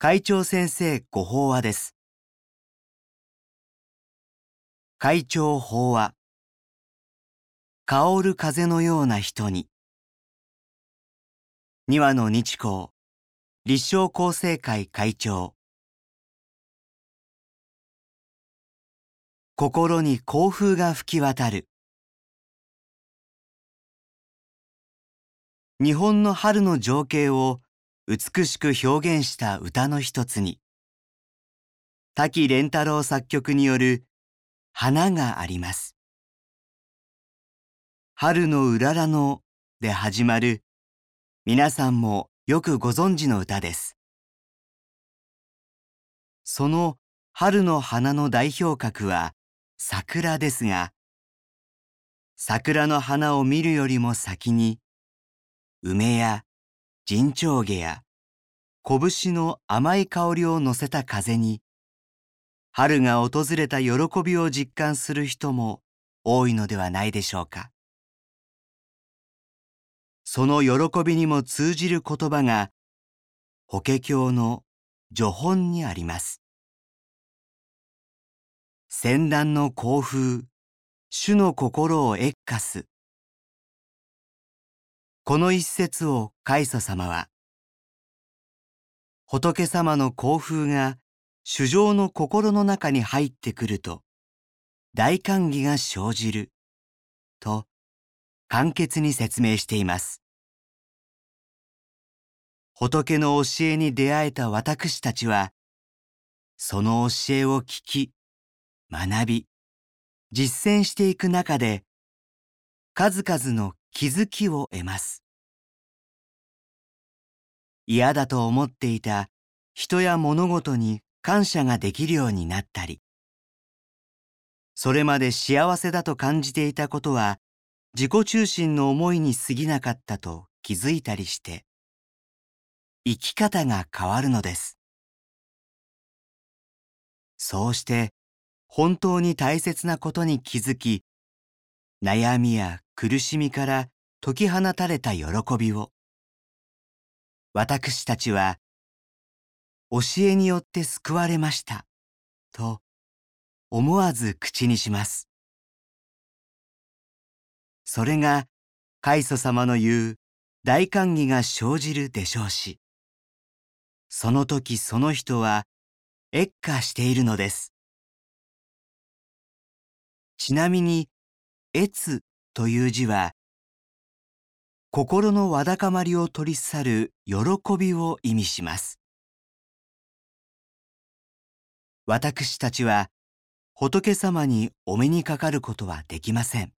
会長先生ご法話です。会長法話。香る風のような人に。二羽の日光、立正厚生会会長。心に幸風が吹き渡る。日本の春の情景を美しく表現した歌の一つに、滝蓮太郎作曲による花があります。春のうららので始まる皆さんもよくご存知の歌です。その春の花の代表格は桜ですが、桜の花を見るよりも先に、梅や陣長毛や拳の甘い香りを乗せた風に、春が訪れた喜びを実感する人も多いのではないでしょうか。その喜びにも通じる言葉が、法華経の序本にあります。先端の興風、主の心を謁歌す。この一節を開祖様は、仏様の興風が主情の心の中に入ってくると、大歓喜が生じる、と簡潔に説明しています。仏の教えに出会えた私たちは、その教えを聞き、学び、実践していく中で、数々の気づきを得ます。嫌だと思っていた人や物事に感謝ができるようになったり、それまで幸せだと感じていたことは自己中心の思いに過ぎなかったと気づいたりして、生き方が変わるのです。そうして本当に大切なことに気づき、悩みや苦しみから解き放たれた喜びを、私たちは、教えによって救われました、と思わず口にします。それが、開祖様の言う大歓喜が生じるでしょうし、その時その人は、謁歌しているのです。ちなみに、越という字は、心のわだかまりを取り去る喜びを意味します。私たちは仏様にお目にかかることはできません。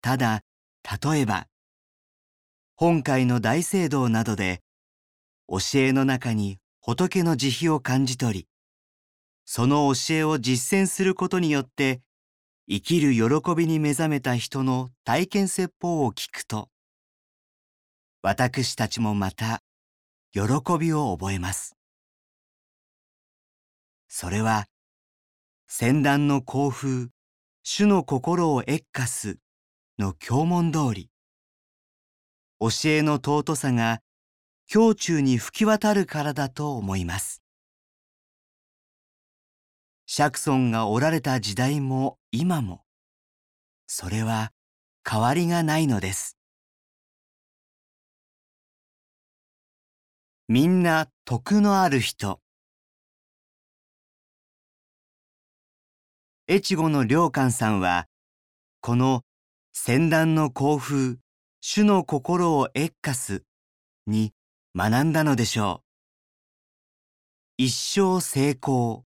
ただ、例えば、本会の大聖堂などで、教えの中に仏の慈悲を感じ取り、その教えを実践することによって、生きる喜びに目覚めた人の体験説法を聞くと、私たちもまた喜びを覚えます。それは、先端の興風、主の心を謁歌すの教文通り、教えの尊さが胸中に吹き渡るからだと思います。釈尊がおられた時代も今も、それは変わりがないのです。みんな徳のある人。越後の良寛さんは、この先端の興風、主の心を謁歌すに学んだのでしょう。一生成功。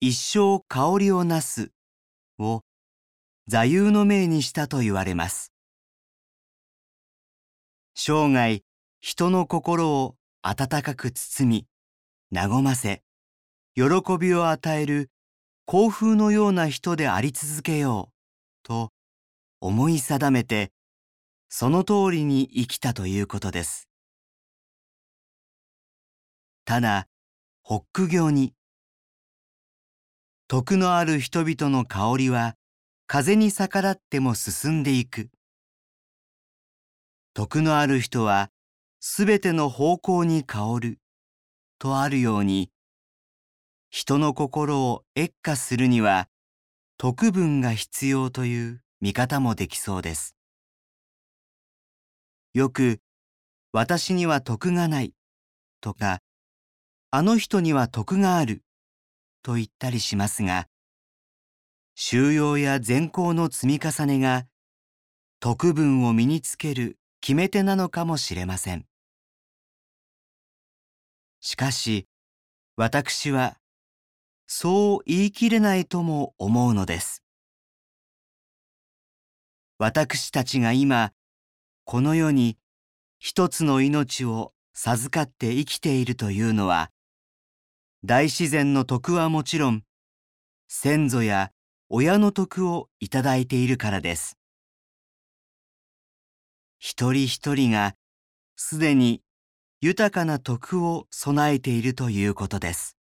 一生香りをなすを座右の銘にしたと言われます。生涯人の心を温かく包み、和ませ、喜びを与える幸風のような人であり続けようと思い定めて、その通りに生きたということです。ただ、ホック行に徳のある人々の香りは風に逆らっても進んでいく。徳のある人はすべての方向に香るとあるように、人の心を越化するには徳分が必要という見方もできそうです。よく、私には徳がないとか、あの人には徳があると言ったりしますが、修養や善行の積み重ねが徳分を身につける決め手なのかもしれません。しかし、私は、そう言い切れないとも思うのです。私たちが今、この世に一つの命を授かって生きているというのは、大自然の徳はもちろん、先祖や親の徳をいただいているからです。一人一人がすでに豊かな徳を備えているということです。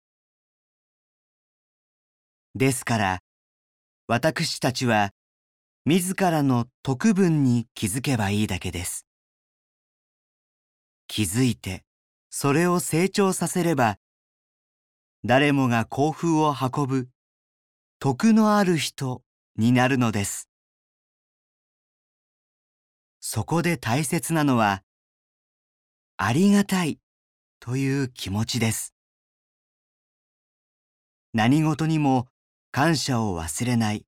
ですから、私たちは自らの徳分に気づけばいいだけです。気づいて、それを成長させれば、誰もが幸福を運ぶ徳のある人になるのです。そこで大切なのは、ありがたいという気持ちです。何事にも感謝を忘れない、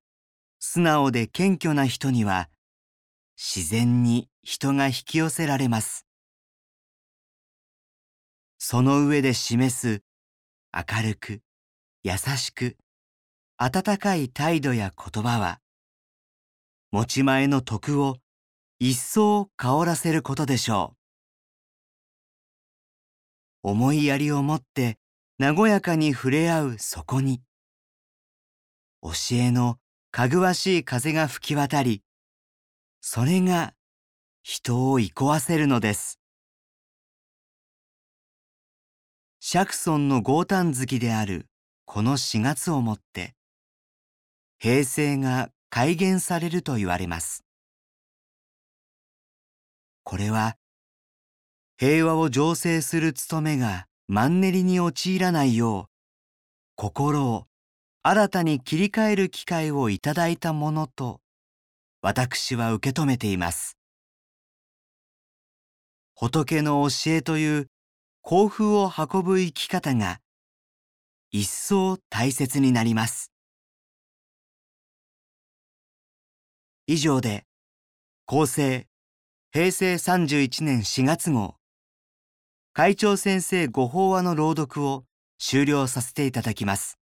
素直で謙虚な人には、自然に人が引き寄せられます。その上で示す明るく、優しく、温かい態度や言葉は、持ち前の徳を一層香らせることでしょう。思いやりを持って和やかに触れ合うそこに、教えのかぐわしい風が吹き渡り、それが人を憩わせるのです。釈尊の豪胆月であるこの4月をもって、平成が改元されると言われます。これは平和を醸成する務めがマンネリに陥らないよう心を新たに切り替える機会をいただいたものと私は受け止めています。仏の教えという幸福を運ぶ生き方が一層大切になります。以上で厚生平成31年4月号会長先生ご法話の朗読を終了させていただきます。